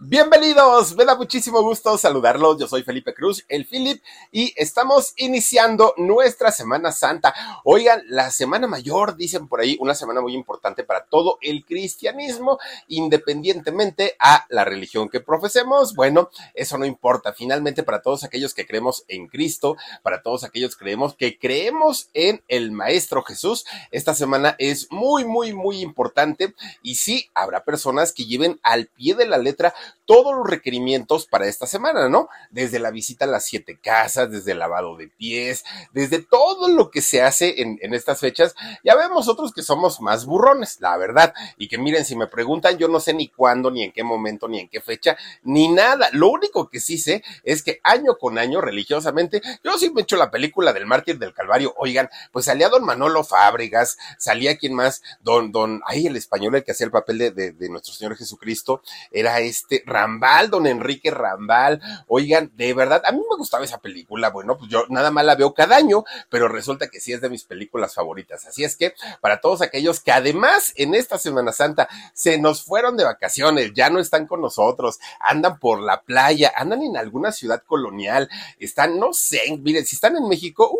Bienvenidos, me da muchísimo gusto saludarlos. Yo soy Felipe Cruz, el Philip, y estamos iniciando nuestra Semana Santa. Oigan, la Semana Mayor, dicen por ahí, una semana muy importante para todo el cristianismo, independientemente a la religión que profesemos. Bueno, eso no importa. Finalmente, para todos aquellos que creemos en Cristo, para todos aquellos que creemos que creemos en el Maestro Jesús, esta semana es muy, muy, muy importante. Y sí, habrá personas que lleven al pie de la letra todos los requerimientos para esta semana, ¿no? Desde la visita a las siete casas, desde el lavado de pies, desde todo lo que se hace en, en estas fechas. Ya vemos otros que somos más burrones, la verdad. Y que miren, si me preguntan, yo no sé ni cuándo, ni en qué momento, ni en qué fecha, ni nada. Lo único que sí sé es que año con año, religiosamente, yo sí me echo la película del mártir del Calvario. Oigan, pues salía don Manolo Fábregas, salía quien más, don, don, ay, el español, el que hacía el papel de, de nuestro Señor Jesucristo, era este Rambal, don Enrique Rambal. Oigan, de verdad, a mí me gustaba esa película. Bueno, pues yo nada más la veo cada año, pero resulta que sí es de mis películas favoritas. Así es que para todos aquellos que además en esta Semana Santa se nos fueron de vacaciones, ya no están con nosotros, andan por la playa, andan en alguna ciudad colonial, están, no sé, miren, si están en México,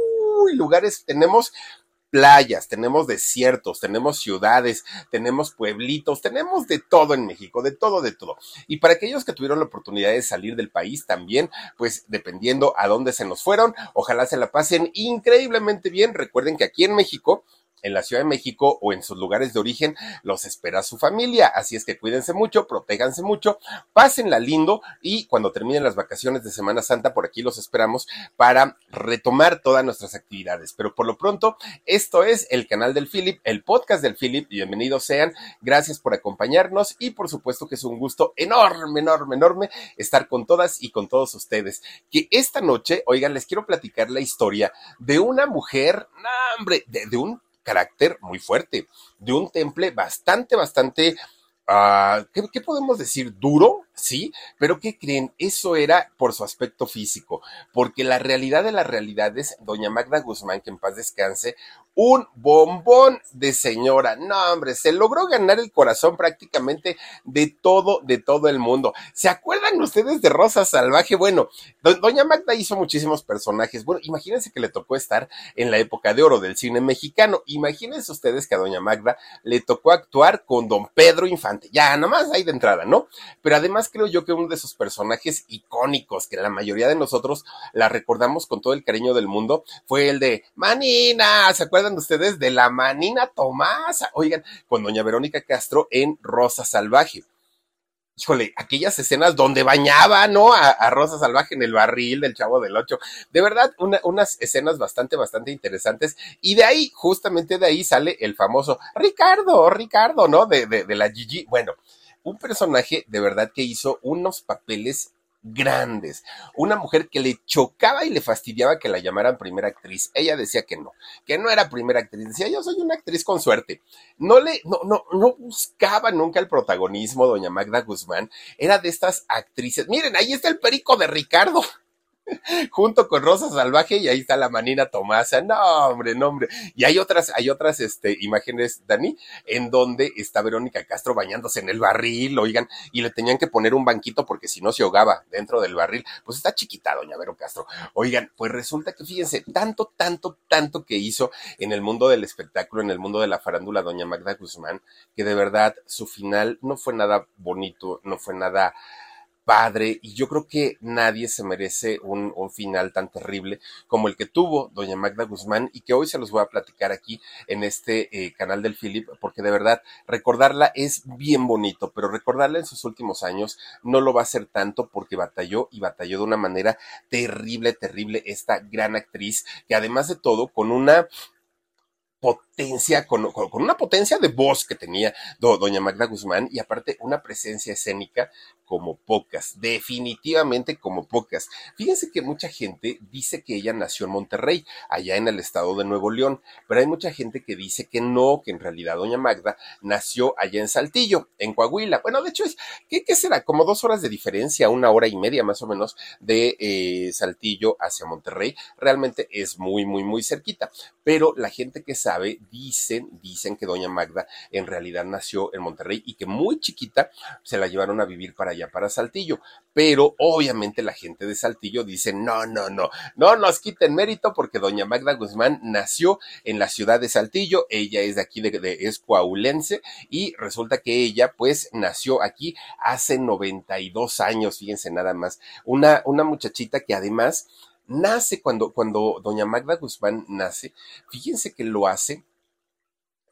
uy, lugares tenemos playas, tenemos desiertos, tenemos ciudades, tenemos pueblitos, tenemos de todo en México, de todo, de todo. Y para aquellos que tuvieron la oportunidad de salir del país también, pues dependiendo a dónde se nos fueron, ojalá se la pasen increíblemente bien. Recuerden que aquí en México, en la Ciudad de México o en sus lugares de origen los espera su familia. Así es que cuídense mucho, protéganse mucho, pásenla lindo y cuando terminen las vacaciones de Semana Santa, por aquí los esperamos para retomar todas nuestras actividades. Pero por lo pronto, esto es el canal del Philip, el podcast del Philip. Bienvenidos sean. Gracias por acompañarnos y por supuesto que es un gusto enorme, enorme, enorme estar con todas y con todos ustedes. Que esta noche, oigan, les quiero platicar la historia de una mujer, no, hombre, de, de un carácter muy fuerte, de un temple bastante, bastante, uh, ¿qué, ¿qué, podemos decir? Duro, sí, pero ¿qué creen? Eso era por su aspecto físico, porque la realidad de las realidades, doña Magda Guzmán, que en paz descanse, un bombón de señora. No, hombre, se logró ganar el corazón prácticamente de todo, de todo el mundo. ¿Se acuerdan ustedes de Rosa Salvaje? Bueno, do doña Magda hizo muchísimos personajes. Bueno, imagínense que le tocó estar en la época de oro del cine mexicano. Imagínense ustedes que a doña Magda le tocó actuar con don Pedro Infante. Ya, nada más ahí de entrada, ¿no? Pero además creo yo que uno de sus personajes icónicos, que la mayoría de nosotros la recordamos con todo el cariño del mundo, fue el de Manina. ¿Se acuerdan? Ustedes de la manina Tomasa? Oigan, con doña Verónica Castro en Rosa Salvaje. Híjole, aquellas escenas donde bañaba, ¿no? A, Rosa Salvaje en el barril del Chavo del Ocho. De verdad, una, unas escenas bastante, bastante interesantes. Y de ahí, justamente de ahí sale el famoso Ricardo, Ricardo, ¿no? De, de, de la Gigi. Bueno, un personaje de verdad que hizo unos papeles grandes. Una mujer que le chocaba y le fastidiaba que la llamaran primera actriz. Ella decía que no, que no era primera actriz. Decía, yo soy una actriz con suerte. No le, no, no, no buscaba nunca el protagonismo, doña Magda Guzmán. Era de estas actrices. Miren, ahí está el perico de Ricardo junto con Rosa Salvaje y ahí está la manina Tomasa. No, hombre, no, hombre. Y hay otras, hay otras este, imágenes, Dani, en donde está Verónica Castro bañándose en el barril, oigan, y le tenían que poner un banquito porque si no se ahogaba dentro del barril. Pues está chiquita, doña Vero Castro. Oigan, pues resulta que fíjense, tanto, tanto, tanto que hizo en el mundo del espectáculo, en el mundo de la farándula, doña Magda Guzmán, que de verdad su final no fue nada bonito, no fue nada padre y yo creo que nadie se merece un, final tan terrible como el que tuvo doña Magda Guzmán y que hoy se los voy a platicar aquí en este eh, canal del Philip porque de verdad recordarla es bien bonito, pero recordarla en sus últimos años no lo va a ser tanto porque batalló y batalló de una manera terrible, terrible esta gran actriz que además de todo con una potencia, con, una potencia de voz que tenía doña Magda Guzmán y aparte una presencia escénica como pocas, definitivamente como pocas. Fíjense que mucha gente dice que ella nació en Monterrey, allá en el estado de Nuevo León, pero hay mucha gente que dice que no, que en realidad doña Magda nació allá en Saltillo, en Coahuila. Bueno, de hecho es, ¿qué, será? Como dos horas de diferencia, una hora y media más o menos de eh, Saltillo hacia Monterrey. Realmente es muy, muy, muy cerquita. Pero la gente que sabe dicen, dicen que doña Magda en realidad nació en Monterrey y que muy chiquita se la llevaron a vivir para allá, para Saltillo. Pero obviamente la gente de Saltillo dice, no, no, no, no nos quiten mérito porque doña Magda Guzmán nació en la ciudad de Saltillo, ella es de aquí, de, de es y resulta que ella pues nació aquí hace 92 años, fíjense nada más, una, una muchachita que además nace cuando, cuando doña Magda Guzmán nace, fíjense que lo hace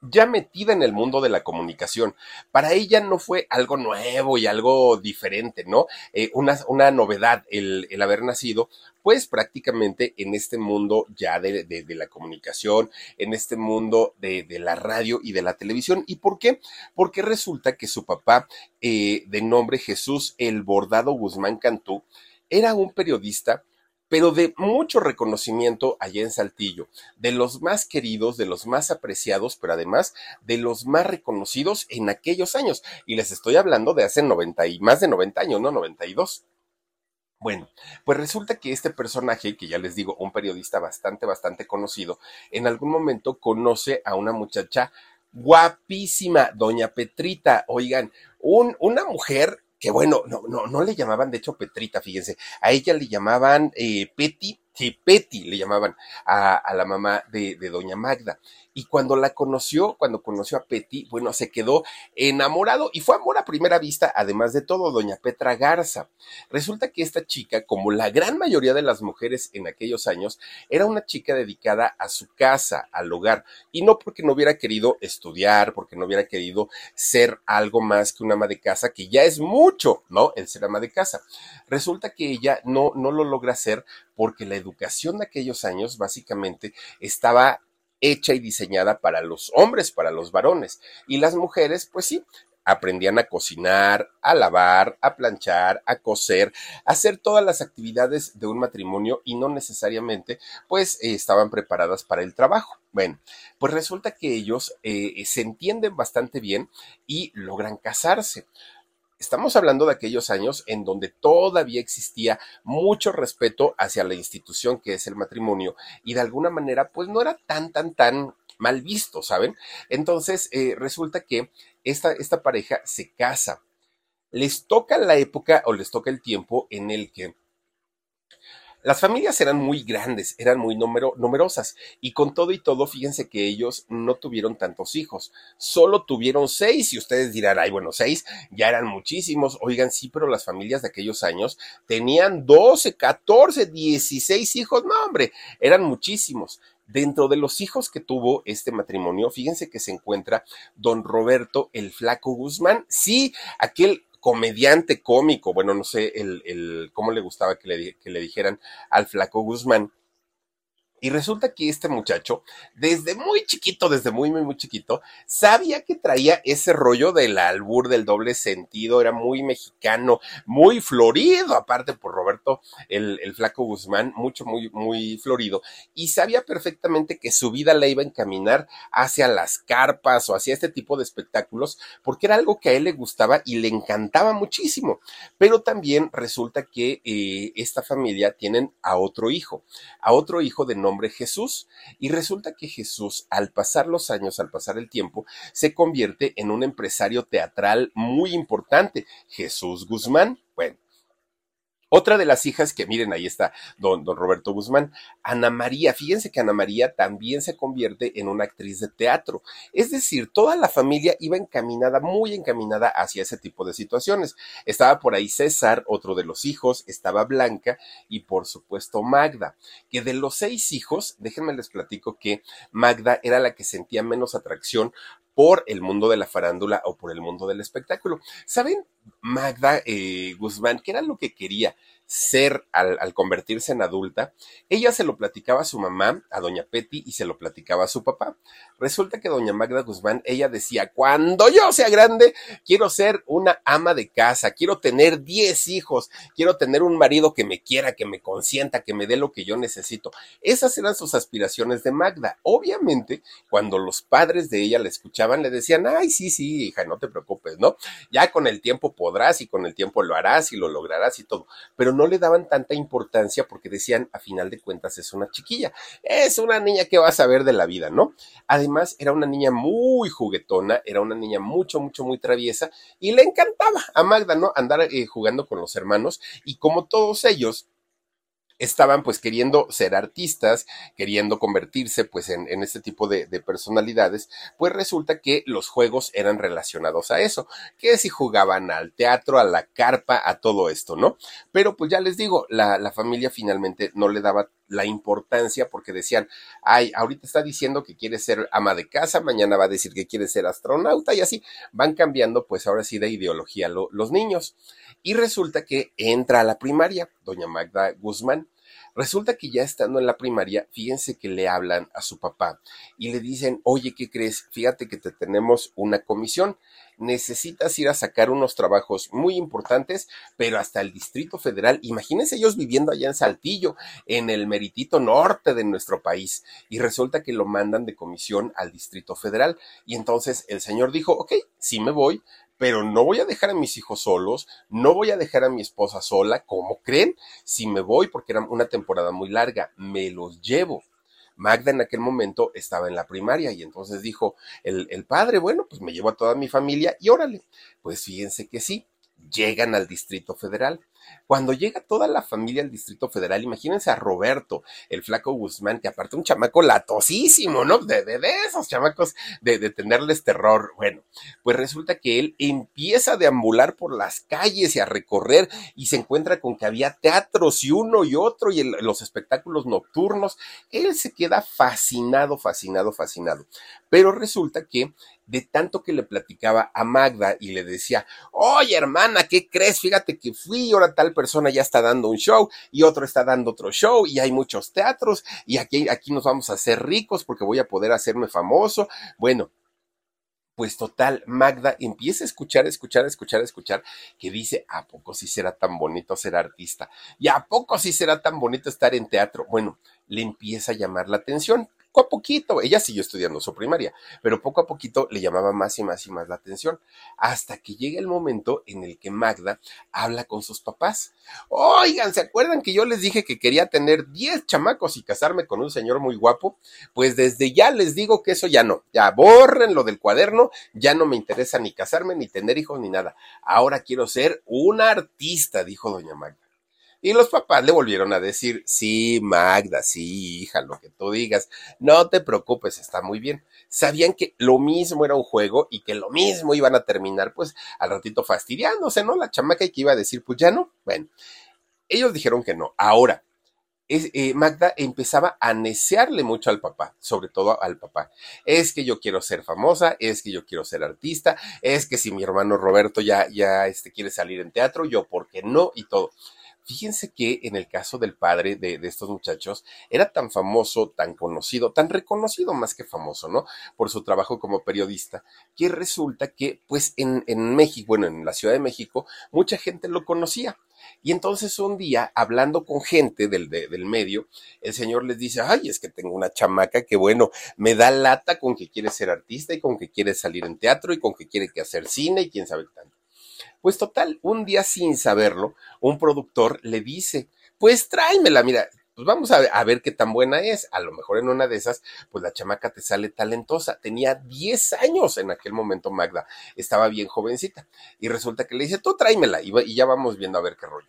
ya metida en el mundo de la comunicación. Para ella no fue algo nuevo y algo diferente, ¿no? Eh, una, novedad el, haber nacido, pues prácticamente en este mundo ya de, la comunicación, en este mundo de, de, la radio y de la televisión. ¿Y por qué? Porque resulta que su papá, eh, de nombre Jesús El Bordado Guzmán Cantú, era un periodista pero de mucho reconocimiento allá en Saltillo, de los más queridos, de los más apreciados, pero además de los más reconocidos en aquellos años. Y les estoy hablando de hace 90 y más de 90 años, ¿no? 92. Bueno, pues resulta que este personaje, que ya les digo, un periodista bastante, bastante conocido, en algún momento conoce a una muchacha guapísima, doña Petrita, oigan, un, una mujer que bueno, no, no, no le llamaban de hecho Petrita, fíjense, a ella le llamaban eh, Petty, Petty le llamaban a, a la mamá de, de doña Magda y cuando la conoció, cuando conoció a Petty, bueno, se quedó enamorado y fue amor a primera vista, además de todo, doña Petra Garza. Resulta que esta chica, como la gran mayoría de las mujeres en aquellos años, era una chica dedicada a su casa, al hogar, y no porque no hubiera querido estudiar, porque no hubiera querido ser algo más que una ama de casa, que ya es mucho, ¿no? El ser ama de casa. Resulta que ella no, no lo logra hacer porque la educación de aquellos años básicamente estaba hecha y diseñada para los hombres, para los varones. Y las mujeres, pues sí, aprendían a cocinar, a lavar, a planchar, a coser, a hacer todas las actividades de un matrimonio y no necesariamente pues eh, estaban preparadas para el trabajo. Bueno, pues resulta que ellos eh, se entienden bastante bien y logran casarse. Estamos hablando de aquellos años en donde todavía existía mucho respeto hacia la institución que es el matrimonio y de alguna manera pues no era tan, tan, tan mal visto, ¿saben? Entonces eh, resulta que esta, esta pareja se casa. Les toca la época o les toca el tiempo en el que las familias eran muy grandes, eran muy numerosas y con todo y todo, fíjense que ellos no tuvieron tantos hijos, solo tuvieron seis y ustedes dirán, ay, bueno, seis ya eran muchísimos. Oigan, sí, pero las familias de aquellos años tenían 12, 14, 16 hijos, no, hombre, eran muchísimos. Dentro de los hijos que tuvo este matrimonio, fíjense que se encuentra don Roberto el Flaco Guzmán. Sí, aquel comediante cómico, bueno, no sé el, el cómo le gustaba que le, que le dijeran al flaco Guzmán, y resulta que este muchacho, desde muy chiquito, desde muy, muy, muy chiquito, sabía que traía ese rollo del albur, del doble sentido, era muy mexicano, muy florido, aparte por Roberto, el, el flaco Guzmán, mucho, muy, muy florido, y sabía perfectamente que su vida la iba a encaminar hacia las carpas o hacia este tipo de espectáculos, porque era algo que a él le gustaba y le encantaba muchísimo. Pero también resulta que eh, esta familia tienen a otro hijo, a otro hijo de nombre Jesús. Y resulta que Jesús, al pasar los años, al pasar el tiempo, se convierte en un empresario teatral muy importante, Jesús Guzmán. Bueno, otra de las hijas que miren, ahí está don, don, Roberto Guzmán, Ana María. Fíjense que Ana María también se convierte en una actriz de teatro. Es decir, toda la familia iba encaminada, muy encaminada hacia ese tipo de situaciones. Estaba por ahí César, otro de los hijos, estaba Blanca y por supuesto Magda. Que de los seis hijos, déjenme les platico que Magda era la que sentía menos atracción por el mundo de la farándula o por el mundo del espectáculo. ¿Saben, Magda eh, Guzmán, qué era lo que quería? Ser al, convertirse en adulta, ella se lo platicaba a su mamá, a doña Petty, y se lo platicaba a su papá. Resulta que doña Magda Guzmán, ella decía, cuando yo sea grande, quiero ser una ama de casa, quiero tener 10 hijos, quiero tener un marido que me quiera, que me consienta, que me dé lo que yo necesito. Esas eran sus aspiraciones de Magda. Obviamente, cuando los padres de ella la escuchaban, le decían, ay, sí, sí, hija, no te preocupes, ¿no? Ya con el tiempo podrás y con el tiempo lo harás y lo lograrás y todo. Pero no le daban tanta importancia porque decían, a final de cuentas, es una chiquilla, es una niña que va a saber de la vida, ¿no? Además, era una niña muy juguetona, era una niña mucho, mucho, muy traviesa y le encantaba a Magda, ¿no? Andar eh, jugando con los hermanos y como todos ellos, estaban pues queriendo ser artistas, queriendo convertirse pues en, en este tipo de, de, personalidades, pues resulta que los juegos eran relacionados a eso, que si jugaban al teatro, a la carpa, a todo esto, ¿no? Pero pues ya les digo, la, la familia finalmente no le daba la importancia porque decían, ay, ahorita está diciendo que quiere ser ama de casa, mañana va a decir que quiere ser astronauta y así van cambiando pues ahora sí de ideología lo, los niños. Y resulta que entra a la primaria, doña Magda Guzmán. Resulta que ya estando en la primaria, fíjense que le hablan a su papá y le dicen, oye, ¿qué crees? Fíjate que te tenemos una comisión. Necesitas ir a sacar unos trabajos muy importantes, pero hasta el Distrito Federal. Imagínense ellos viviendo allá en Saltillo, en el meritito norte de nuestro país. Y resulta que lo mandan de comisión al Distrito Federal. Y entonces el señor dijo, ok, sí me voy, pero no voy a dejar a mis hijos solos, no voy a dejar a mi esposa sola, como creen, si me voy, porque era una temporada muy larga, me los llevo. Magda en aquel momento estaba en la primaria y entonces dijo el, el padre, bueno, pues me llevo a toda mi familia y órale. Pues fíjense que sí, llegan al Distrito Federal. Cuando llega toda la familia al Distrito Federal, imagínense a Roberto, el flaco Guzmán, que aparte un chamaco latosísimo, ¿no? De, de, de esos chamacos de, tenerles terror. Bueno, pues resulta que él empieza a deambular por las calles y a recorrer y se encuentra con que había teatros y uno y otro y los espectáculos nocturnos. Él se queda fascinado, fascinado, fascinado. Pero resulta que de tanto que le platicaba a Magda y le decía, oye hermana, ¿qué crees? Fíjate que fui, ahora tal persona ya está dando un show y otro está dando otro show y hay muchos teatros y aquí, aquí nos vamos a hacer ricos porque voy a poder hacerme famoso. Bueno, pues total, Magda empieza a escuchar, escuchar, escuchar, escuchar, que dice, ¿a poco sí será tan bonito ser artista? ¿Y a poco sí será tan bonito estar en teatro? Bueno, le empieza a llamar la atención, poco a poquito, ella siguió estudiando su primaria, pero poco a poquito le llamaba más y más y más la atención, hasta que llega el momento en el que Magda habla con sus papás. Oigan, ¿se acuerdan que yo les dije que quería tener 10 chamacos y casarme con un señor muy guapo? Pues desde ya les digo que eso ya no, ya borren lo del cuaderno, ya no me interesa ni casarme, ni tener hijos, ni nada. Ahora quiero ser una artista, dijo doña Magda. Y los papás le volvieron a decir, sí, Magda, sí, hija, lo que tú digas, no te preocupes, está muy bien. Sabían que lo mismo era un juego y que lo mismo iban a terminar, pues, al ratito fastidiándose, ¿no? La chamaca que iba a decir, pues ya no. Bueno, ellos dijeron que no. Ahora, eh, Magda empezaba a necearle mucho al papá, sobre todo al papá. Es que yo quiero ser famosa, es que yo quiero ser artista, es que si mi hermano Roberto ya, ya este, quiere salir en teatro, yo, ¿por qué no? Y todo. Fíjense que en el caso del padre de, estos muchachos era tan famoso, tan conocido, tan reconocido más que famoso, ¿no? Por su trabajo como periodista, que resulta que, pues, en, en México, bueno, en la Ciudad de México, mucha gente lo conocía. Y entonces un día, hablando con gente del, de, del medio, el señor les dice, ay, es que tengo una chamaca que, bueno, me da lata con que quiere ser artista y con que quiere salir en teatro y con que quiere hacer cine y quién sabe tanto. Pues total, un día sin saberlo, un productor le dice, pues tráemela, mira, pues vamos a ver, qué tan buena es. A lo mejor en una de esas, pues la chamaca te sale talentosa. Tenía 10 años en aquel momento Magda, estaba bien jovencita. Y resulta que le dice, tú tráemela y ya vamos viendo a ver qué rollo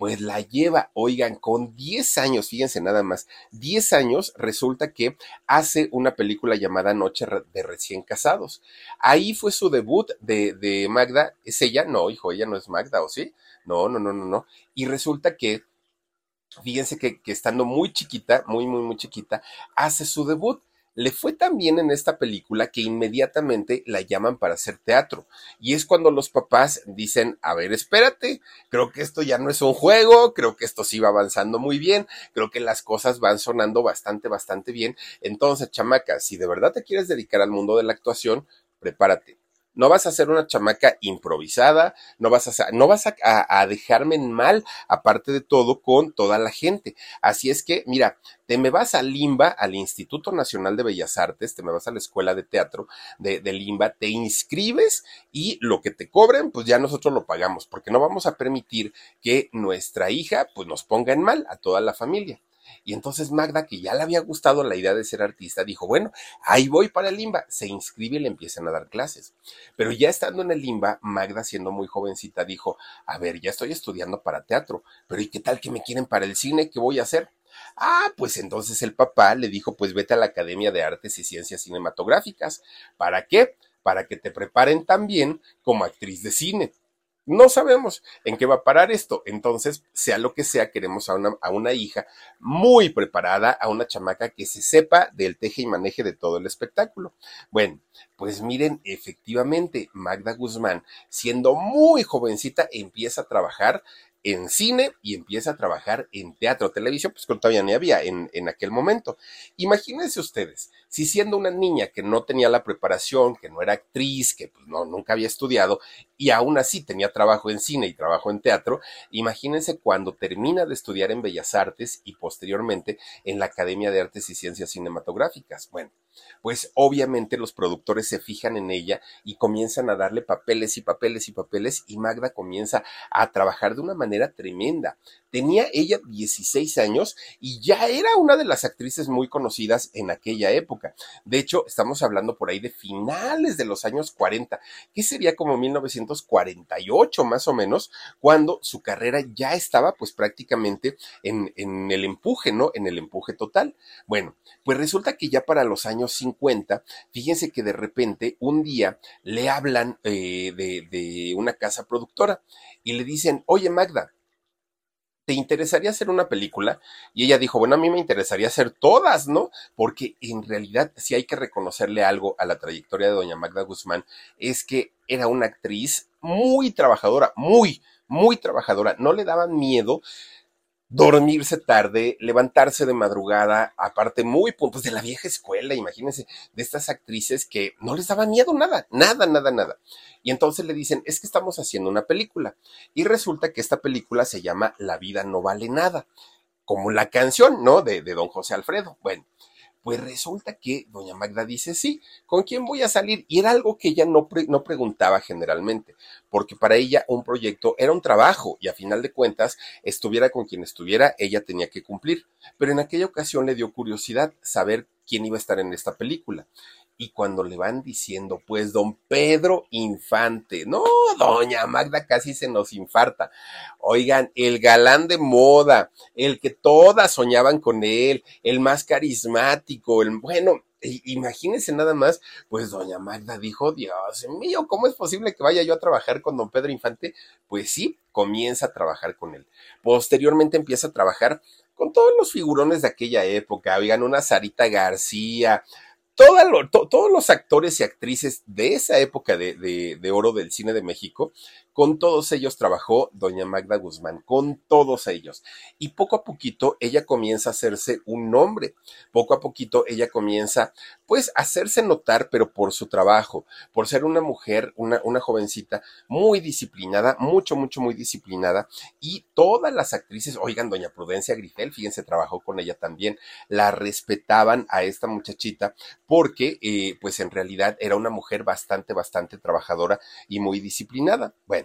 pues la lleva, oigan, con 10 años, fíjense nada más, 10 años resulta que hace una película llamada Noche de recién casados. Ahí fue su debut de, Magda, ¿es ella? No, hijo, ella no es Magda, ¿o sí? No, no, no, no, no. Y resulta que, fíjense que estando muy chiquita, muy, muy, muy chiquita, hace su debut le fue tan bien en esta película que inmediatamente la llaman para hacer teatro. Y es cuando los papás dicen, a ver, espérate, creo que esto ya no es un juego, creo que esto sí va avanzando muy bien, creo que las cosas van sonando bastante, bastante bien. Entonces, chamaca, si de verdad te quieres dedicar al mundo de la actuación, prepárate no vas a ser una chamaca improvisada, no vas a, no vas a, dejarme en mal, aparte de todo, con toda la gente. Así es que, mira, te me vas a Limba, al Instituto Nacional de Bellas Artes, te me vas a la Escuela de Teatro de, de Limba, te inscribes y lo que te cobren, pues ya nosotros lo pagamos, porque no vamos a permitir que nuestra hija, pues nos ponga en mal a toda la familia. Y entonces Magda, que ya le había gustado la idea de ser artista, dijo, bueno, ahí voy para el Limba. Se inscribe y le empiezan a dar clases. Pero ya estando en el Limba, Magda, siendo muy jovencita, dijo, a ver, ya estoy estudiando para teatro, pero ¿y qué tal que me quieren para el cine? ¿Qué voy a hacer? Ah, pues entonces el papá le dijo, pues vete a la Academia de Artes y Ciencias Cinematográficas. ¿Para qué? Para que te preparen también como actriz de cine. No sabemos en qué va a parar esto. Entonces, sea lo que sea, queremos a una, a una hija muy preparada, a una chamaca que se sepa del teje y maneje de todo el espectáculo. Bueno, pues miren, efectivamente, Magda Guzmán, siendo muy jovencita, empieza a trabajar en cine y empieza a trabajar en teatro, televisión, pues que todavía ni había en, en, aquel momento. Imagínense ustedes, si siendo una niña que no tenía la preparación, que no era actriz, que pues no, nunca había estudiado, y aún así tenía trabajo en cine y trabajo en teatro, imagínense cuando termina de estudiar en Bellas Artes y posteriormente en la Academia de Artes y Ciencias Cinematográficas. Bueno, pues obviamente los productores se fijan en ella y comienzan a darle papeles y papeles y papeles y Magda comienza a trabajar de una manera tremenda. Tenía ella 16 años y ya era una de las actrices muy conocidas en aquella época. De hecho, estamos hablando por ahí de finales de los años 40, que sería como 1948 más o menos, cuando su carrera ya estaba pues prácticamente en, en el empuje, ¿no? En el empuje total. Bueno, pues resulta que ya para los años 50, fíjense que de repente un día le hablan eh, de, de una casa productora y le dicen, oye Magda, ¿te interesaría hacer una película? Y ella dijo, bueno, a mí me interesaría hacer todas, ¿no? Porque en realidad, si hay que reconocerle algo a la trayectoria de doña Magda Guzmán, es que era una actriz muy trabajadora, muy, muy trabajadora. No le daban miedo dormirse tarde, levantarse de madrugada, aparte muy puntos de la vieja escuela, imagínense, de estas actrices que no les daba miedo nada, nada, nada, nada. Y entonces le dicen, es que estamos haciendo una película. Y resulta que esta película se llama La vida no vale nada, como la canción, ¿no? De, de don José Alfredo. Bueno, pues resulta que doña Magda dice, sí, ¿con quién voy a salir? Y era algo que ella no, no preguntaba generalmente, porque para ella un proyecto era un trabajo y a final de cuentas, estuviera con quien estuviera, ella tenía que cumplir. Pero en aquella ocasión le dio curiosidad saber quién iba a estar en esta película y cuando le van diciendo, pues don Pedro Infante, no, doña Magda casi se nos infarta. Oigan, el galán de moda, el que todas soñaban con él, el más carismático, el bueno, imagínense nada más, pues doña Magda dijo, Dios mío, ¿cómo es posible que vaya yo a trabajar con don Pedro Infante? Pues sí, comienza a trabajar con él. Posteriormente empieza a trabajar con todos los figurones de aquella época, oigan, una Sarita García, todos los actores y actrices de esa época de, oro del cine de México, con todos ellos trabajó doña Magda Guzmán, con todos ellos. Y poco a poquito ella comienza a hacerse un nombre, poco a poquito ella comienza pues a hacerse notar, pero por su trabajo, por ser una mujer, una, jovencita muy disciplinada, mucho, mucho, muy disciplinada. Y todas las actrices, oigan, doña Prudencia Grifel, fíjense, trabajó con ella también, la respetaban a esta muchachita porque eh, pues en realidad era una mujer bastante, bastante trabajadora y muy disciplinada. Bueno,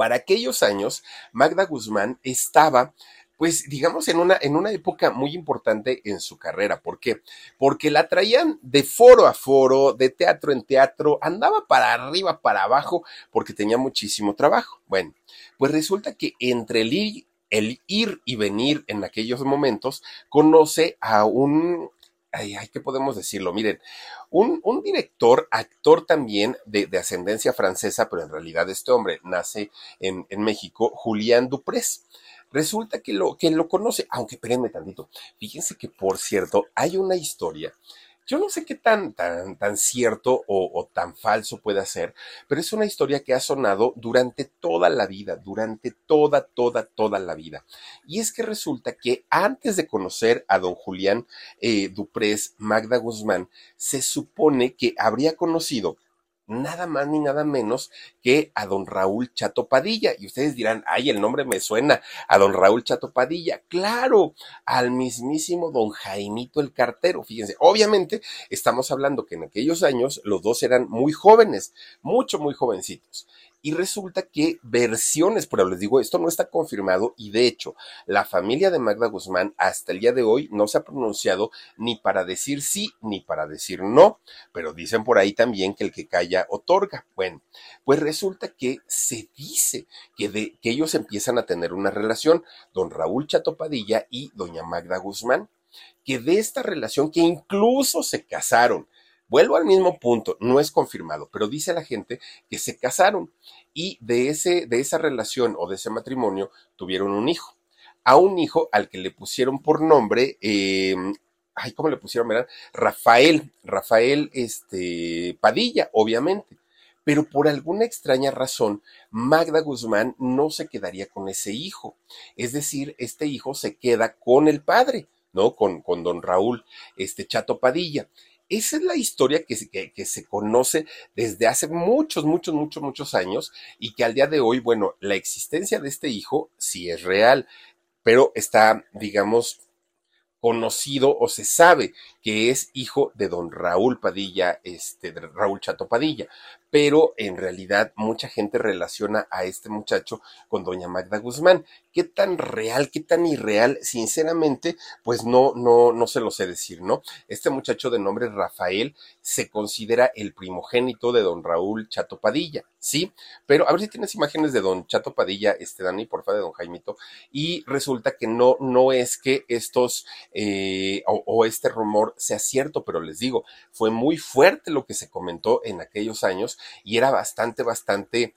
para aquellos años, Magda Guzmán estaba pues digamos en una, en una época muy importante en su carrera. ¿Por qué? Porque la traían de foro a foro, de teatro en teatro, andaba para arriba, para abajo, porque tenía muchísimo trabajo. Bueno, pues resulta que entre el el ir y venir en aquellos momentos, conoce a un ay, ay, ¿qué podemos decirlo? Miren, un, un director, actor también de, de, ascendencia francesa, pero en realidad este hombre nace en, en México, Julián Duprés. Resulta que lo, que lo conoce, aunque espérenme tantito. Fíjense que, por cierto, hay una historia Yo no sé qué tan, tan, tan cierto o, o, tan falso puede ser, pero es una historia que ha sonado durante toda la vida, durante toda, toda, toda la vida. Y es que resulta que antes de conocer a don Julián eh, Duprés, Magda Guzmán, se supone que habría conocido nada más ni nada menos que a don Raúl Chato Padilla. Y ustedes dirán, ay, el nombre me suena a don Raúl Chato Padilla. Claro, al mismísimo don Jaimito el cartero. Fíjense, obviamente estamos hablando que en aquellos años los dos eran muy jóvenes, mucho, muy jovencitos. Y resulta que versiones, pero les digo, esto no está confirmado y de hecho, la familia de Magda Guzmán hasta el día de hoy no se ha pronunciado ni para decir sí ni para decir no, pero dicen por ahí también que el que calla otorga. Bueno, pues resulta que se dice que, de, que ellos empiezan a tener una relación, don Raúl Chatopadilla y doña Magda Guzmán, que de esta relación que incluso se casaron, Vuelvo al mismo punto, no es confirmado, pero dice la gente que se casaron y de, ese, de esa relación o de ese matrimonio tuvieron un hijo. A un hijo al que le pusieron por nombre, eh, ay, ¿cómo le pusieron? ¿verdad? Rafael, Rafael este, Padilla, obviamente. Pero por alguna extraña razón, Magda Guzmán no se quedaría con ese hijo. Es decir, este hijo se queda con el padre, ¿no? Con, con don Raúl, este Chato Padilla. Esa es la historia que, que, se conoce desde hace muchos, muchos, muchos, muchos años y que al día de hoy, bueno, la existencia de este hijo sí es real, pero está, digamos, conocido o se sabe que es hijo de don Raúl Padilla, este, Raúl Chato Padilla pero en realidad mucha gente relaciona a este muchacho con doña Magda Guzmán. ¿Qué tan real, qué tan irreal? Sinceramente, pues no, no, no se lo sé decir, ¿no? Este muchacho de nombre Rafael se considera el primogénito de don Raúl Chato Padilla, ¿sí? Pero a ver si tienes imágenes de don Chato Padilla, este Dani, porfa, de don Jaimito, y resulta que no, no es que estos, eh, o, o este rumor sea cierto, pero les digo, fue muy fuerte lo que se comentó en aquellos años y era bastante, bastante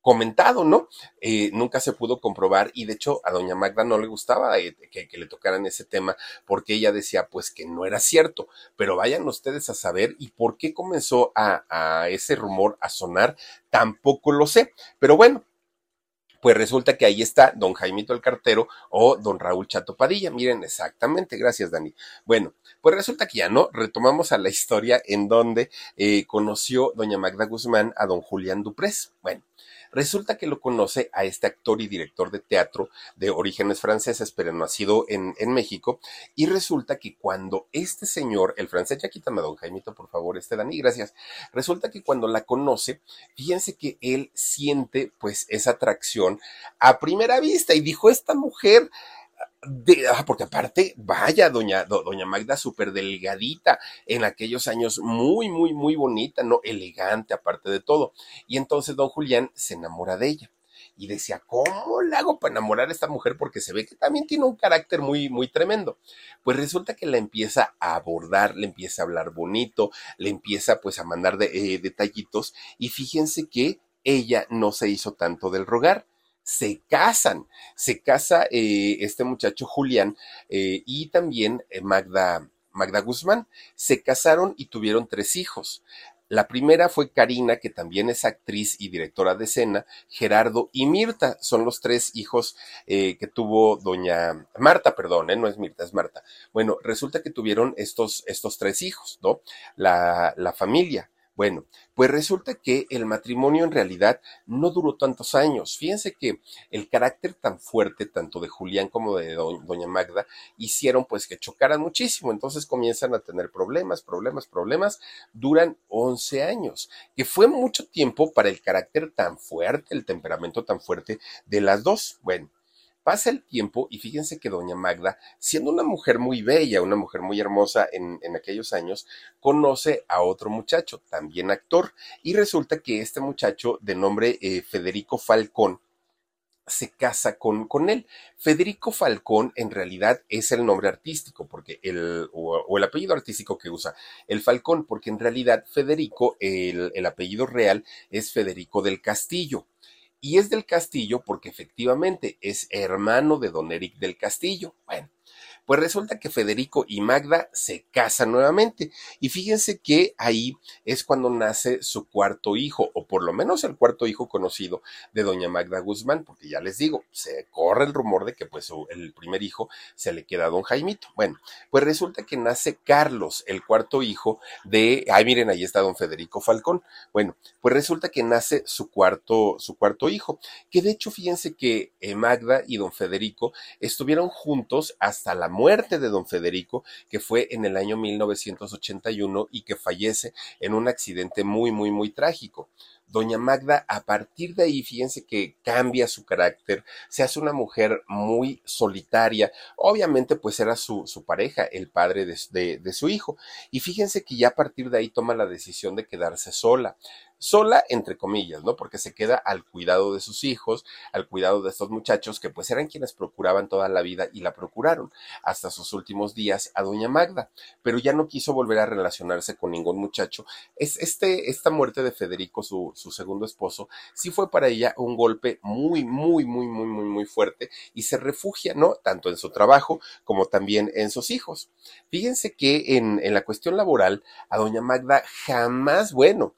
comentado, ¿no? Eh, nunca se pudo comprobar y de hecho a doña Magda no le gustaba eh, que, le tocaran ese tema porque ella decía pues que no era cierto, pero vayan ustedes a saber y por qué comenzó a ese rumor a sonar, tampoco lo sé, pero bueno, pues resulta que ahí está don Jaimito el Cartero o don Raúl Chato Padilla. Miren, exactamente, gracias Dani. Bueno, pues resulta que ya no, retomamos a la historia en donde eh, conoció doña Magda Guzmán a don Julián Duprés. Bueno, Resulta que lo conoce a este actor y director de teatro de orígenes franceses, pero nacido en, en México, y resulta que cuando este señor, el francés, ya quítame a don Jaimito, por favor, este Dani, gracias, resulta que cuando la conoce, fíjense que él siente pues esa atracción a primera vista y dijo, esta mujer ah, porque aparte, vaya, doña, do, doña Magda, súper delgadita, en aquellos años muy, muy, muy bonita, ¿no? Elegante, aparte de todo. Y entonces don Julián se enamora de ella. Y decía, ¿cómo le hago para enamorar a esta mujer? Porque se ve que también tiene un carácter muy, muy tremendo. Pues resulta que la empieza a abordar, le empieza a hablar bonito, le empieza pues a mandar de, eh, detallitos. Y fíjense que ella no se hizo tanto del rogar se casan. Se casa eh, este muchacho Julián eh, y también eh, Magda, Magda Guzmán. Se casaron y tuvieron tres hijos. La primera fue Karina, que también es actriz y directora de escena, Gerardo y Mirta, son los tres hijos que tuvo doña Marta, perdón, no es Mirta, es Marta. Bueno, resulta que tuvieron estos, estos tres hijos, ¿no? La, la familia. Bueno, pues resulta que el matrimonio en realidad no duró tantos años. Fíjense que el carácter tan fuerte, tanto de Julián como de do doña Magda, hicieron pues que chocaran muchísimo. Entonces comienzan a tener problemas, problemas, problemas. Duran 11 años, que fue mucho tiempo para el carácter tan fuerte, el temperamento tan fuerte de las dos. Bueno, Pasa el tiempo y fíjense que doña Magda, siendo una mujer muy bella, una mujer muy hermosa en, aquellos años, conoce a otro muchacho, también actor, y resulta que este muchacho de nombre eh, Federico Falcón, se casa con, con él. Federico Falcón en realidad es el nombre artístico, porque el, o, o, el apellido artístico que usa, el Falcón, porque en realidad Federico, el, el apellido real es Federico del Castillo y es del Castillo porque efectivamente es hermano de don Eric del Castillo. Bueno, Pues resulta que Federico y Magda se casan nuevamente y fíjense que ahí es cuando nace su cuarto hijo, o por lo menos el cuarto hijo conocido de doña Magda Guzmán, porque ya les digo, se corre el rumor de que pues el primer hijo se le queda a don Jaimito. Bueno, pues resulta que nace Carlos, el cuarto hijo de, ay miren, ahí está don Federico Falcón. Bueno, pues resulta que nace su cuarto, su cuarto hijo, que de hecho fíjense que eh, Magda y don Federico estuvieron juntos hasta la muerte de don Federico, que fue en el año 1981 y que fallece en un accidente muy, muy, muy trágico. Doña Magda, a partir de ahí, fíjense que cambia su carácter, se hace una mujer muy solitaria. Obviamente, pues era su, su pareja, el padre de, de su hijo. Y fíjense que ya a partir de ahí toma la decisión de quedarse sola sola entre comillas, ¿no? Porque se queda al cuidado de sus hijos, al cuidado de estos muchachos que pues eran quienes procuraban toda la vida y la procuraron hasta sus últimos días a doña Magda, pero ya no quiso volver a relacionarse con ningún muchacho. Es este, esta muerte de Federico, su, su segundo esposo, sí fue para ella un golpe muy, muy, muy, muy, muy, muy fuerte y se refugia, ¿no? Tanto en su trabajo como también en sus hijos. Fíjense que en, en la cuestión laboral, a doña Magda jamás, bueno,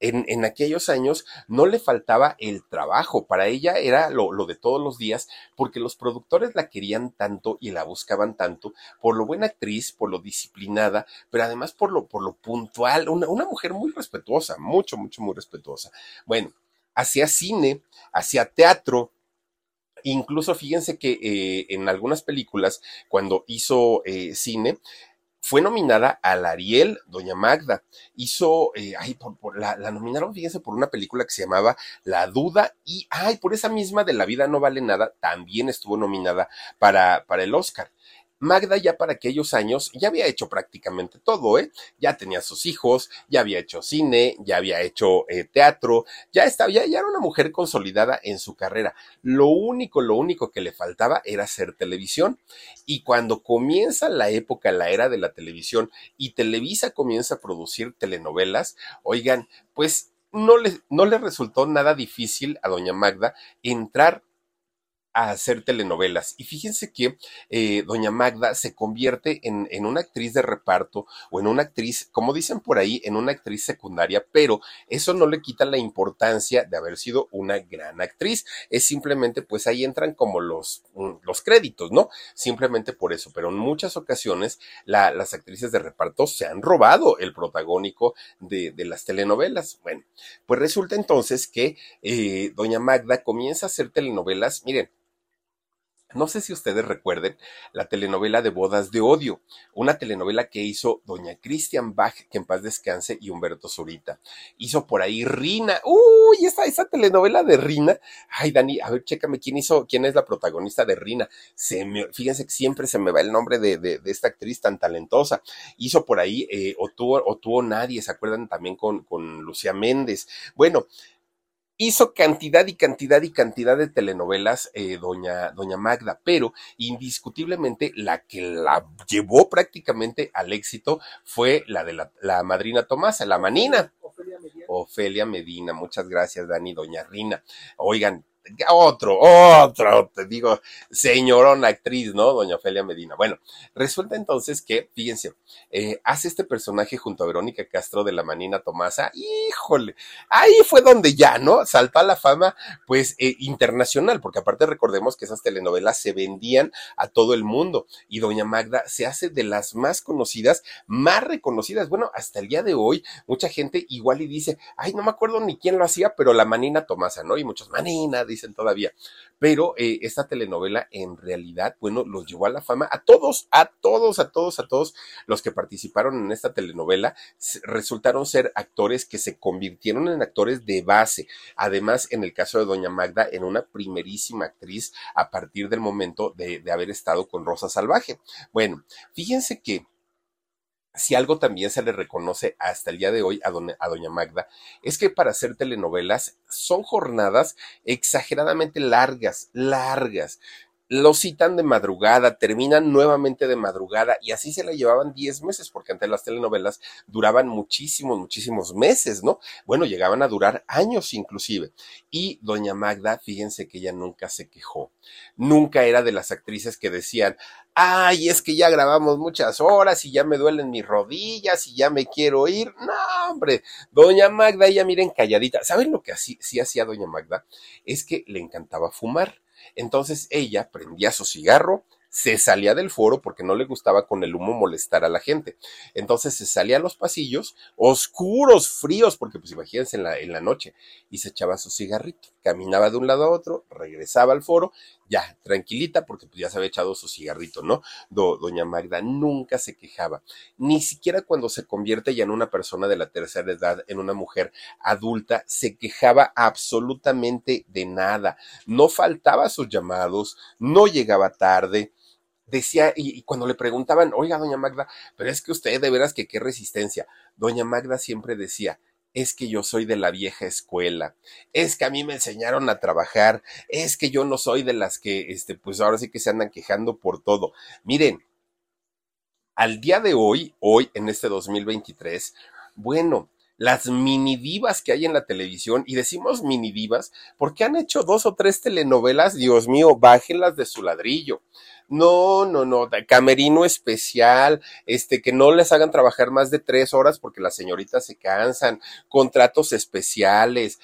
en, aquellos años no le faltaba el trabajo, para ella era lo, de todos los días, porque los productores la querían tanto y la buscaban tanto, por lo buena actriz, por lo disciplinada, pero además por lo, por lo puntual, una, una mujer muy respetuosa, mucho, mucho, muy respetuosa. Bueno, hacía cine, hacía teatro, Incluso fíjense que eh, en algunas películas, cuando hizo eh, cine, fue nominada al Ariel, Doña Magda. Hizo, eh, ay, por, la, la, nominaron, fíjense, por una película que se llamaba La Duda y, ay, por esa misma de La Vida No Vale Nada, también estuvo nominada para, para el Oscar. Magda ya para aquellos años ya había hecho prácticamente todo, ¿eh? Ya tenía sus hijos, ya había hecho cine, ya había hecho eh, teatro, ya estaba, ya, ya, era una mujer consolidada en su carrera. Lo único, lo único que le faltaba era hacer televisión. Y cuando comienza la época, la era de la televisión y Televisa comienza a producir telenovelas, oigan, pues no le, no le resultó nada difícil a doña Magda entrar a hacer telenovelas. Y fíjense que eh, doña Magda se convierte en, en, una actriz de reparto o en una actriz, como dicen por ahí, en una actriz secundaria, pero eso no le quita la importancia de haber sido una gran actriz. Es simplemente, pues ahí entran como los, mm, los créditos, ¿no? Simplemente por eso. Pero en muchas ocasiones la, las actrices de reparto se han robado el protagónico de, de las telenovelas. Bueno, pues resulta entonces que eh, doña Magda comienza a hacer telenovelas. Miren, no sé si ustedes recuerden la telenovela de Bodas de Odio, una telenovela que hizo doña Christian Bach, que en paz descanse, y Humberto Zurita. Hizo por ahí Rina. Uy, esa, esa telenovela de Rina. Ay, Dani, a ver, chécame quién hizo, quién es la protagonista de Rina. Se me, fíjense que siempre se me va el nombre de, de, esta actriz tan talentosa. Hizo por ahí eh, o tuvo Nadie, ¿se acuerdan? También con, con Lucía Méndez. Bueno, hizo cantidad y cantidad y cantidad de telenovelas eh, doña, doña Magda, pero indiscutiblemente la que la llevó prácticamente al éxito fue la de la, la madrina Tomasa, la manina. Ofelia Medina. Ofelia Medina, muchas gracias Dani, doña Rina. Oigan, otro, otro, te digo, señorona actriz, ¿no? Doña Ofelia Medina. Bueno, resulta entonces que, fíjense, eh, hace este personaje junto a Verónica Castro de la Manina Tomasa, híjole, ahí fue donde ya, ¿no? Saltó a la fama, pues, eh, internacional, porque aparte recordemos que esas telenovelas se vendían a todo el mundo y Doña Magda se hace de las más conocidas, más reconocidas. Bueno, hasta el día de hoy, mucha gente igual y dice, ay, no me acuerdo ni quién lo hacía, pero la Manina Tomasa, ¿no? Y muchos, Manina, dicen todavía. Pero eh, esta telenovela en realidad, bueno, los llevó a la fama a todos, a todos, a todos, a todos los que participaron en esta telenovela resultaron ser actores que se convirtieron en actores de base. Además, en el caso de Doña Magda, en una primerísima actriz a partir del momento de, de haber estado con Rosa Salvaje. Bueno, fíjense que si algo también se le reconoce hasta el día de hoy a, doña Magda, es que para hacer telenovelas son jornadas exageradamente largas, largas. Lo citan de madrugada, terminan nuevamente de madrugada y así se la llevaban 10 meses, porque antes las telenovelas duraban muchísimos, muchísimos meses, ¿no? Bueno, llegaban a durar años inclusive. Y doña Magda, fíjense que ella nunca se quejó, nunca era de las actrices que decían, ay, es que ya grabamos muchas horas y ya me duelen mis rodillas y ya me quiero ir. No, hombre, doña Magda, ella miren calladita. ¿Saben lo que así, sí hacía doña Magda? Es que le encantaba fumar entonces ella prendía su cigarro, se salía del foro porque no le gustaba con el humo molestar a la gente. Entonces se salía a los pasillos, oscuros, fríos, porque pues imagínense en la, en la noche, y se echaba su cigarrito. Caminaba de un lado a otro, regresaba al foro, ya, tranquilita, porque pues ya se había echado su cigarrito, ¿no? doña Magda nunca se quejaba, ni siquiera cuando se convierte ya en una persona de la tercera edad, en una mujer adulta, se quejaba absolutamente de nada. No faltaba sus llamados, no llegaba tarde, decía, y, cuando le preguntaban, oiga, doña Magda, pero es que usted de veras que qué resistencia, doña Magda siempre decía, es que yo soy de la vieja escuela, es que a mí me enseñaron a trabajar, es que yo no soy de las que, este, pues ahora sí que se andan quejando por todo. Miren, al día de hoy, hoy en este 2023, bueno, las mini divas que hay en la televisión, y decimos mini divas porque han hecho dos o tres telenovelas, Dios mío, bájenlas de su ladrillo. No, no, no, camerino especial, este, que no les hagan trabajar más de tres horas porque las señoritas se cansan, contratos especiales,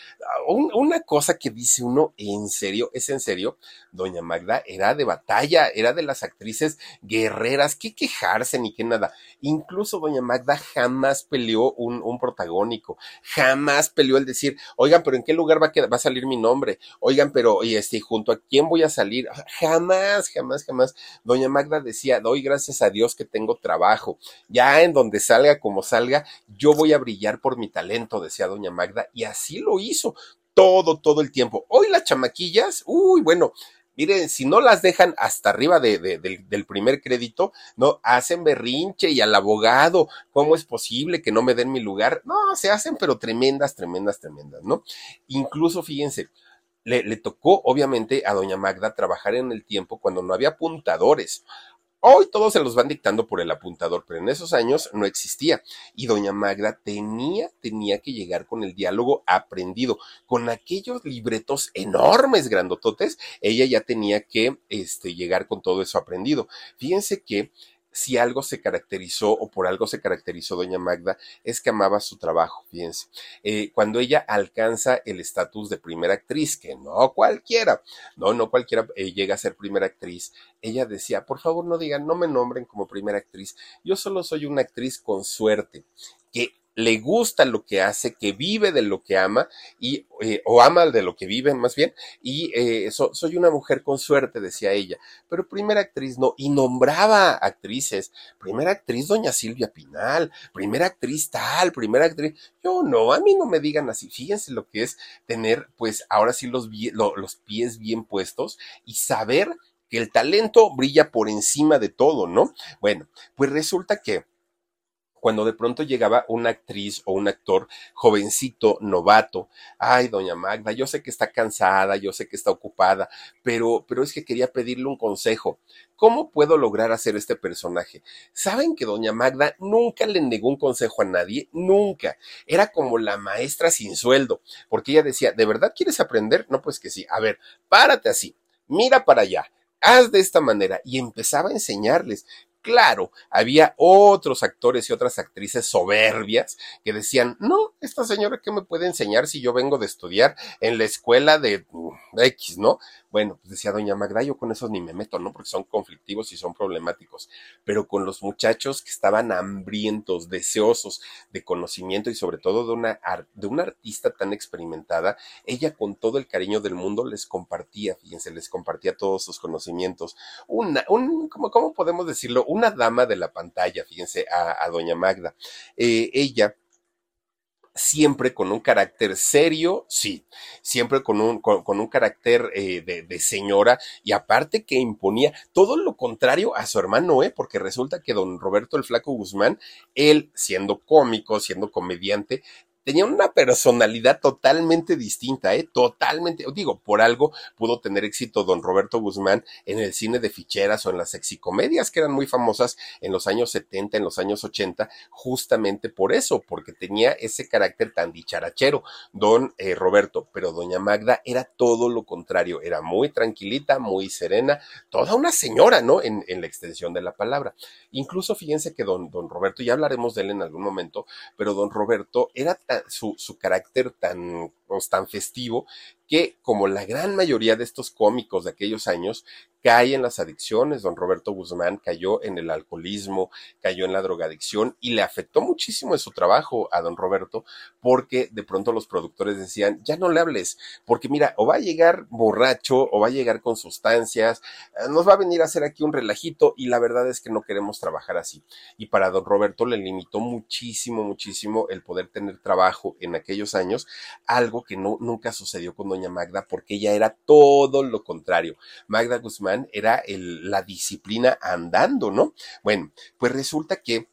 una cosa que dice uno, ¿en serio? ¿Es en serio? Doña Magda era de batalla, era de las actrices guerreras, qué quejarse ni qué nada. Incluso Doña Magda jamás peleó un, un protagónico, jamás peleó el decir, oigan, pero ¿en qué lugar va a, va a salir mi nombre? Oigan, pero, y este, junto a quién voy a salir? Jamás, jamás, jamás doña Magda decía, doy gracias a Dios que tengo trabajo. Ya en donde salga como salga, yo voy a brillar por mi talento, decía doña Magda, y así lo hizo todo, todo el tiempo. Hoy las chamaquillas, uy, bueno, miren, si no las dejan hasta arriba de, del, primer crédito, no, hacen berrinche y al abogado, ¿cómo es posible que no me den mi lugar? No, se hacen, pero tremendas, tremendas, tremendas, ¿no? Incluso, fíjense, le, tocó, obviamente, a doña Magda trabajar en el tiempo cuando no había apuntadores. Hoy todos se los van dictando por el apuntador, pero en esos años no existía. Y doña Magda tenía, tenía que llegar con el diálogo aprendido, con aquellos libretos enormes, grandototes. Ella ya tenía que este, llegar con todo eso aprendido. Fíjense que si algo se caracterizó o por algo se caracterizó doña Magda es que amaba su trabajo, fíjense. Eh, cuando ella alcanza el estatus de primera actriz, que no cualquiera, no, no cualquiera eh, llega a ser primera actriz, ella decía, por favor no digan, no me nombren como primera actriz, yo solo soy una actriz con suerte, le gusta lo que hace, que vive de lo que ama y eh, o ama de lo que vive más bien y eh, soy una mujer con suerte decía ella, pero primera actriz no y nombraba actrices, primera actriz doña Silvia Pinal, primera actriz tal, primera actriz, yo no, a mí no me digan así, fíjense lo que es tener pues ahora sí los, los pies bien puestos y saber que el talento brilla por encima de todo, ¿no? Bueno, pues resulta que cuando de pronto llegaba una actriz o un actor jovencito, novato, ay, doña Magda, yo sé que está cansada, yo sé que está ocupada, pero, pero es que quería pedirle un consejo. ¿Cómo puedo lograr hacer este personaje? ¿Saben que doña Magda nunca le negó un consejo a nadie? Nunca. Era como la maestra sin sueldo, porque ella decía, ¿de verdad quieres aprender? No, pues que sí. A ver, párate así, mira para allá haz de esta manera y empezaba a enseñarles. Claro, había otros actores y otras actrices soberbias que decían, no, esta señora, ¿qué me puede enseñar si yo vengo de estudiar en la escuela de mm, X, ¿no? Bueno, pues decía doña Magda, yo con esos ni me meto, ¿no? Porque son conflictivos y son problemáticos. Pero con los muchachos que estaban hambrientos, deseosos de conocimiento y sobre todo de una, de una artista tan experimentada, ella con todo el cariño del mundo les compartía, fíjense, les compartía todos sus conocimientos. Una, un, ¿cómo, cómo podemos decirlo? Una dama de la pantalla, fíjense, a, doña Magda. Eh, ella siempre con un carácter serio, sí, siempre con un, con, un carácter eh, de, de, señora y aparte que imponía todo lo contrario a su hermano, ¿eh? porque resulta que don Roberto el Flaco Guzmán, él siendo cómico, siendo comediante, tenía una personalidad totalmente distinta, ¿eh? Totalmente, digo, por algo pudo tener éxito don Roberto Guzmán en el cine de ficheras o en las sexicomedias que eran muy famosas en los años 70, en los años 80, justamente por eso, porque tenía ese carácter tan dicharachero, don eh, Roberto, pero doña Magda era todo lo contrario, era muy tranquilita, muy serena, toda una señora, ¿no? En, la extensión de la palabra. Incluso fíjense que don, don Roberto, ya hablaremos de él en algún momento, pero don Roberto era su, su carácter tan, tan festivo que, como la gran mayoría de estos cómicos de aquellos años, cae en las adicciones. Don Roberto Guzmán cayó en el alcoholismo, cayó en la drogadicción y le afectó muchísimo en su trabajo a don Roberto porque de pronto los productores decían, ya no le hables, porque mira, o va a llegar borracho o va a llegar con sustancias, eh, nos va a venir a hacer aquí un relajito y la verdad es que no queremos trabajar así. Y para don Roberto le limitó muchísimo, muchísimo el poder tener trabajo en aquellos años, algo que no, nunca sucedió con doña Magda porque ella era todo lo contrario. Magda Guzmán era la disciplina andando, ¿no? Bueno, pues resulta que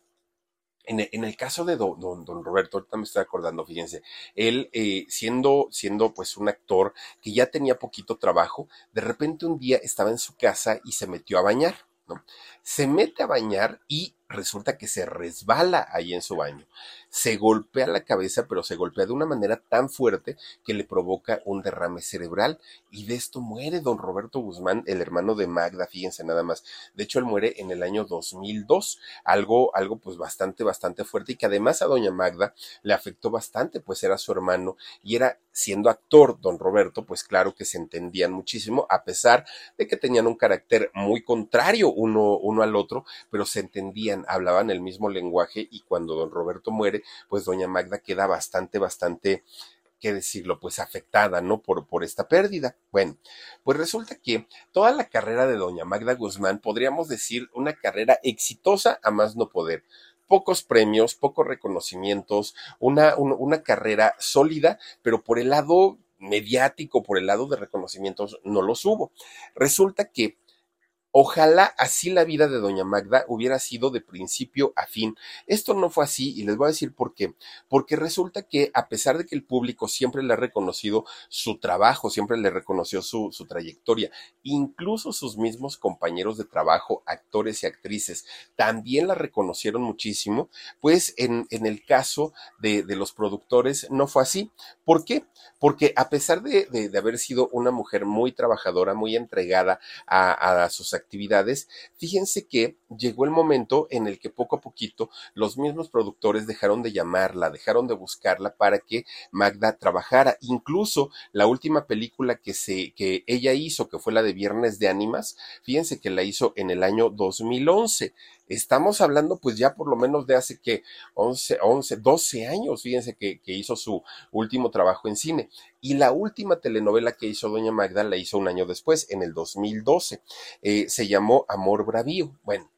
en el, caso de don, don, don, Roberto, ahorita me estoy acordando, fíjense, él eh, siendo, siendo pues un actor que ya tenía poquito trabajo, de repente un día estaba en su casa y se metió a bañar, ¿no? Se mete a bañar y resulta que se resbala ahí en su baño. Se golpea la cabeza, pero se golpea de una manera tan fuerte que le provoca un derrame cerebral y de esto muere don Roberto Guzmán, el hermano de Magda, fíjense nada más. De hecho, él muere en el año 2002, algo, algo pues bastante, bastante fuerte y que además a doña Magda le afectó bastante, pues era su hermano y era siendo actor don Roberto, pues claro que se entendían muchísimo, a pesar de que tenían un carácter muy contrario uno, uno al otro, pero se entendían hablaban, el mismo lenguaje y cuando don Roberto muere, pues doña Magda queda bastante, bastante qué decirlo, pues afectada, ¿no? Por, por esta pérdida. Bueno, pues resulta que toda la carrera de doña Magda Guzmán, podríamos decir una carrera exitosa a más no poder. Pocos premios, pocos reconocimientos, una, una, una carrera sólida, pero por el lado mediático, por el lado de reconocimientos, no los hubo. Resulta que Ojalá así la vida de doña Magda hubiera sido de principio a fin. Esto no fue así y les voy a decir por qué. Porque resulta que a pesar de que el público siempre le ha reconocido su trabajo, siempre le reconoció su, su trayectoria, incluso sus mismos compañeros de trabajo, actores y actrices, también la reconocieron muchísimo, pues en, en el caso de, de, los productores no fue así. ¿Por qué? Porque a pesar de, de, haber sido una mujer muy trabajadora, muy entregada a, a sus actividades, fíjense que llegó el momento en el que poco a poquito los mismos productores dejaron de llamarla, dejaron de buscarla para que Magda trabajara. Incluso la última película que se que ella hizo, que fue la de Viernes de Ánimas, fíjense que la hizo en el año 2011. Estamos hablando pues ya por lo menos de hace que 11, 11, 12 años, fíjense que, hizo su último trabajo en cine. Y la última telenovela que hizo Doña Magda la hizo un año después, en el 2012. Eh, se llamó Amor Bravío. Bueno,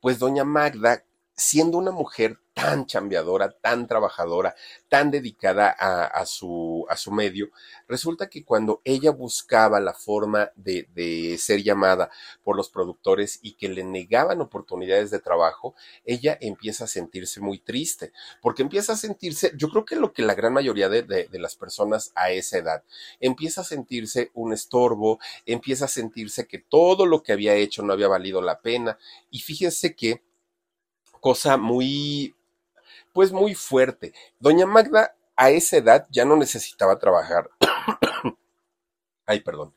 pues Doña Magda, siendo una mujer tan chambeadora, tan trabajadora, tan dedicada a, su, a su medio, resulta que cuando ella buscaba la forma de, de ser llamada por los productores y que le negaban oportunidades de trabajo, ella empieza a sentirse muy triste, porque empieza a sentirse, yo creo que lo que la gran mayoría de, de, de las personas a esa edad, empieza a sentirse un estorbo, empieza a sentirse que todo lo que había hecho no había valido la pena, y fíjense que cosa muy pues muy fuerte. Doña Magda a esa edad ya no necesitaba trabajar. Ay, perdón.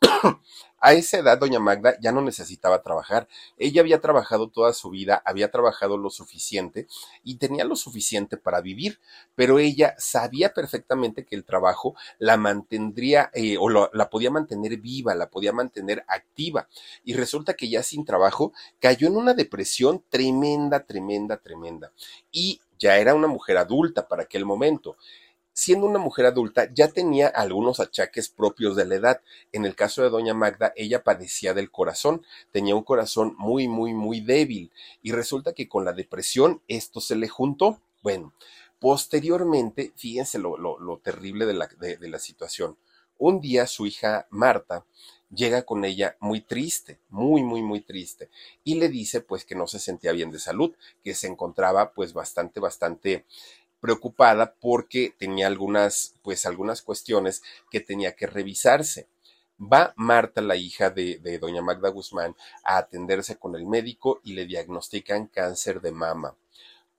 A esa edad, doña Magda ya no necesitaba trabajar. Ella había trabajado toda su vida, había trabajado lo suficiente y tenía lo suficiente para vivir, pero ella sabía perfectamente que el trabajo la mantendría eh, o la podía mantener viva, la podía mantener activa. Y resulta que ya sin trabajo cayó en una depresión tremenda, tremenda, tremenda. Y ya era una mujer adulta para aquel momento siendo una mujer adulta, ya tenía algunos achaques propios de la edad. En el caso de doña Magda, ella padecía del corazón, tenía un corazón muy, muy, muy débil, y resulta que con la depresión esto se le juntó. Bueno, posteriormente, fíjense lo, lo, lo terrible de la, de, de la situación. Un día su hija Marta llega con ella muy triste, muy, muy, muy triste, y le dice pues que no se sentía bien de salud, que se encontraba pues bastante, bastante preocupada porque tenía algunas, pues algunas cuestiones que tenía que revisarse. Va Marta, la hija de, doña Magda Guzmán, a atenderse con el médico y le diagnostican cáncer de mama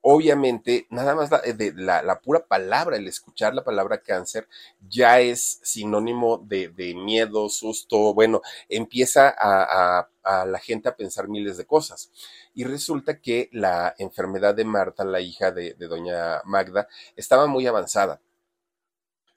obviamente, nada más de la, pura palabra, el escuchar la palabra cáncer, ya es sinónimo de, miedo, susto, bueno, empieza a, la gente a pensar miles de cosas. Y resulta que la enfermedad de Marta, la hija de, doña Magda, estaba muy avanzada.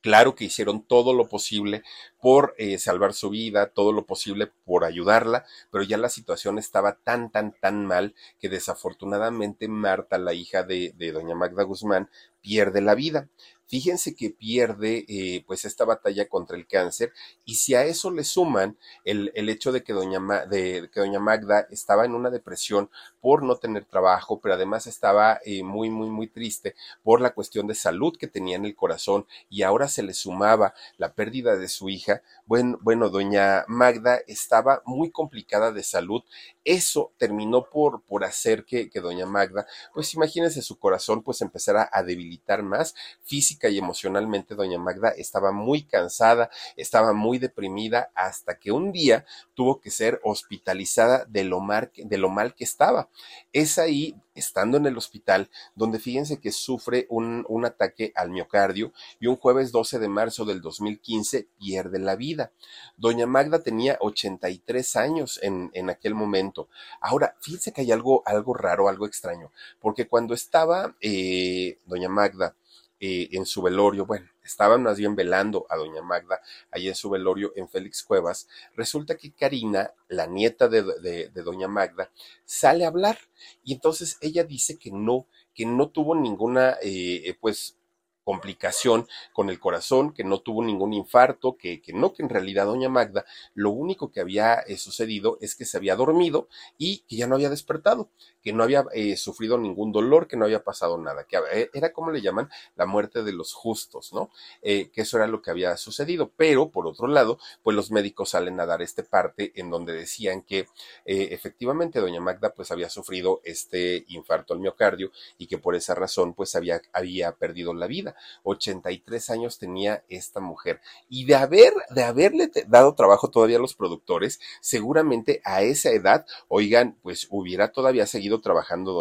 Claro que hicieron todo lo posible por eh, salvar su vida, todo lo posible por ayudarla, pero ya la situación estaba tan, tan, tan mal que desafortunadamente Marta, la hija de, de doña Magda Guzmán, pierde la vida. Fíjense que pierde eh, pues esta batalla contra el cáncer y si a eso le suman el, el hecho de que, doña de, que doña Magda estaba en una depresión por no tener trabajo, pero además estaba eh, muy, muy, muy triste por la cuestión de salud que tenía en el corazón y ahora se le sumaba la pérdida de su hija, bueno, doña Magda estaba muy complicada de salud. Eso terminó por, por hacer que, que doña Magda, pues imagínense su corazón pues empezara a debilitar más físicamente y emocionalmente doña Magda estaba muy cansada, estaba muy deprimida hasta que un día tuvo que ser hospitalizada de lo, mal, de lo mal que estaba. Es ahí, estando en el hospital, donde fíjense que sufre un, un ataque al miocardio y un jueves 12 de marzo del 2015 pierde la vida. Doña Magda tenía 83 años en, en aquel momento. Ahora, fíjense que hay algo, algo raro, algo extraño, porque cuando estaba eh, doña Magda en su velorio, bueno, estaban más bien velando a doña Magda allí en su velorio en Félix Cuevas, resulta que Karina, la nieta de, de, doña Magda, sale a hablar y entonces ella dice que no, que no tuvo ninguna, eh, pues, complicación con el corazón, que no tuvo ningún infarto, que, que no, que en realidad doña Magda lo único que había eh, sucedido es que se había dormido y que ya no había despertado, que no había eh, sufrido ningún dolor, que no había pasado nada, que eh, era como le llaman la muerte de los justos, ¿no? que eso era lo que había sucedido. Pero, por otro lado, pues los médicos salen a dar este parte en donde decían que efectivamente doña Magda pues había sufrido este infarto al miocardio y que por esa razón pues había, había perdido la vida. 83 años tenía esta mujer. Y de haber, de haberle dado trabajo todavía a los productores, seguramente a esa edad, oigan, pues hubiera todavía seguido trabajando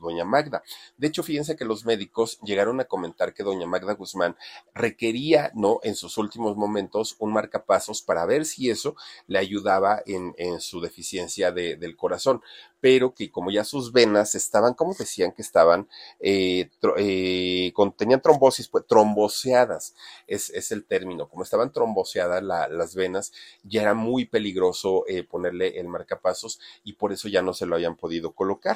doña Magda. De hecho, fíjense que los médicos llegaron a comentar que doña Magda Guzmán requería, ¿no? En sus últimos momentos, un marcapasos para ver si eso le ayudaba en, su deficiencia de, del corazón pero que como ya sus venas estaban, como decían que estaban, eh, eh, tenían trombosis, pues tromboseadas, es, es el término, como estaban tromboseadas las venas, ya era muy peligroso eh, ponerle el marcapasos y por eso ya no se lo habían podido colocar.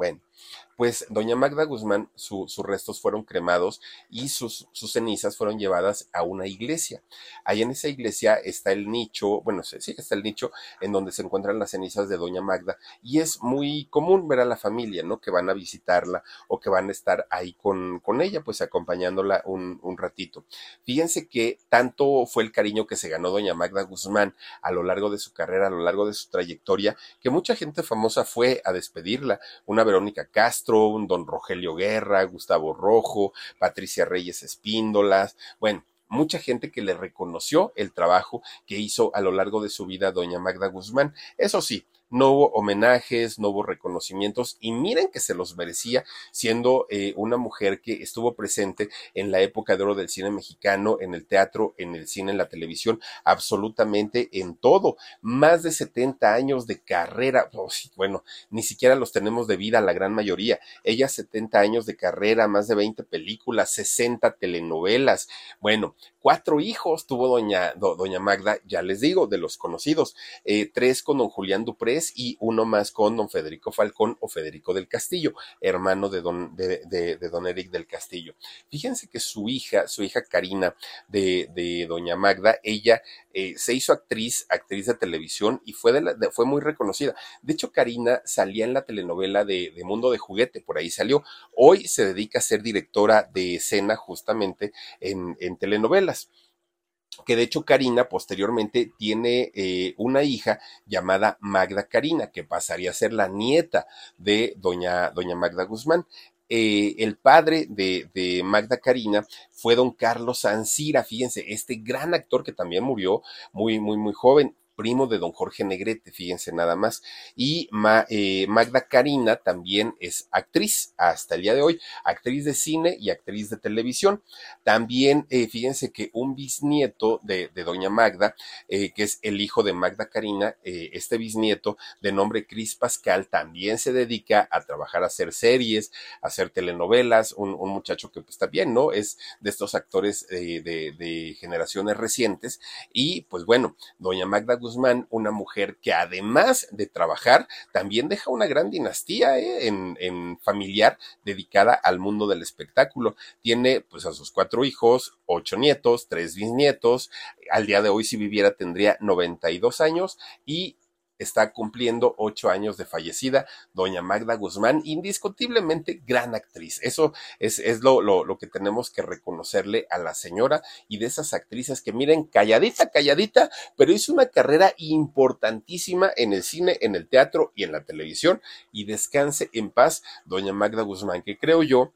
Bueno, pues doña Magda Guzmán, sus restos fueron cremados y sus, cenizas fueron llevadas a una iglesia. Ahí en esa iglesia está el nicho, bueno, sí, está el nicho en donde se encuentran las cenizas de doña Magda y es muy común ver a la familia, ¿no? Que van a visitarla o que van a estar ahí con, con ella, pues acompañándola un, un ratito. Fíjense que tanto fue el cariño que se ganó doña Magda Guzmán a lo largo de su carrera, a lo largo de su trayectoria, que mucha gente famosa fue a despedirla. Una Verónica Castro, don Rogelio Guerra, Gustavo Rojo, Patricia Reyes Espíndolas, bueno, mucha gente que le reconoció el trabajo que hizo a lo largo de su vida doña Magda Guzmán. Eso sí, no hubo homenajes, no hubo reconocimientos y miren que se los merecía siendo eh, una mujer que estuvo presente en la época de oro del cine mexicano, en el teatro, en el cine, en la televisión, absolutamente en todo. Más de 70 años de carrera, pues, bueno, ni siquiera los tenemos de vida la gran mayoría. Ella 70 años de carrera, más de 20 películas, 60 telenovelas. Bueno, cuatro hijos tuvo doña, doña Magda, ya les digo, de los conocidos, eh, tres con don Julián Duprés, y uno más con don Federico Falcón o Federico del Castillo, hermano de don, de, don Eric del Castillo. Fíjense que su hija, su hija Karina de, de doña Magda, ella eh, se hizo actriz, actriz de televisión y fue, de fue muy reconocida. De hecho, Karina salía en la telenovela de, de Mundo de Juguete, por ahí salió. Hoy se dedica a ser directora de escena justamente en, en telenovelas que de hecho Karina posteriormente tiene eh, una hija llamada Magda Karina, que pasaría a ser la nieta de doña, doña Magda Guzmán. eh, el padre de, de, Magda Karina fue don Carlos Ancira, fíjense, este gran actor que también murió muy, muy, muy joven primo de don Jorge Negrete, fíjense nada más. Y eh, Magda Karina también es actriz hasta el día de hoy, actriz de cine y actriz de televisión. También, eh, fíjense que un bisnieto de, doña Magda, eh, que es el hijo de Magda Karina, este bisnieto de nombre Cris Pascal, también se dedica a trabajar, a hacer series, a hacer telenovelas, un, muchacho que pues también, ¿no? Es de estos actores de, generaciones recientes. Y pues bueno, doña Magda una mujer que además de trabajar, también deja una gran dinastía ¿eh? en, familiar dedicada al mundo del espectáculo. Tiene pues a sus cuatro hijos, ocho nietos, tres bisnietos. Al día de hoy, si viviera, tendría 92 años y está cumpliendo ocho años de fallecida, doña Magda Guzmán, indiscutiblemente gran actriz. Eso es, es lo, lo, lo, que tenemos que reconocerle a la señora y de esas actrices que miren, calladita, calladita, pero hizo una carrera importantísima en el cine, en el teatro y en la televisión. Y descanse en paz, doña Magda Guzmán, que creo yo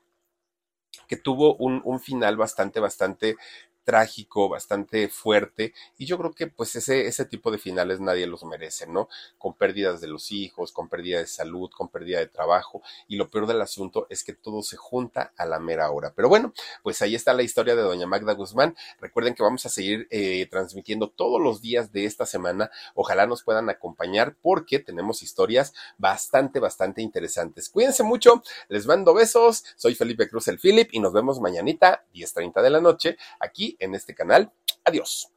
que tuvo un, un, final bastante, bastante trágico, bastante fuerte, y yo creo que pues ese, ese tipo de finales nadie los merece, ¿no? Con pérdidas de los hijos, con pérdida de salud, con pérdida de trabajo, y lo peor del asunto es que todo se junta a la mera hora. Pero bueno, pues ahí está la historia de doña Magda Guzmán. Recuerden que vamos a seguir eh, transmitiendo todos los días de esta semana. Ojalá nos puedan acompañar porque tenemos historias bastante, bastante interesantes. Cuídense mucho, les mando besos. Soy Felipe Cruz el Philip y nos vemos mañanita, 10.30 de la noche, en este canal. Adiós.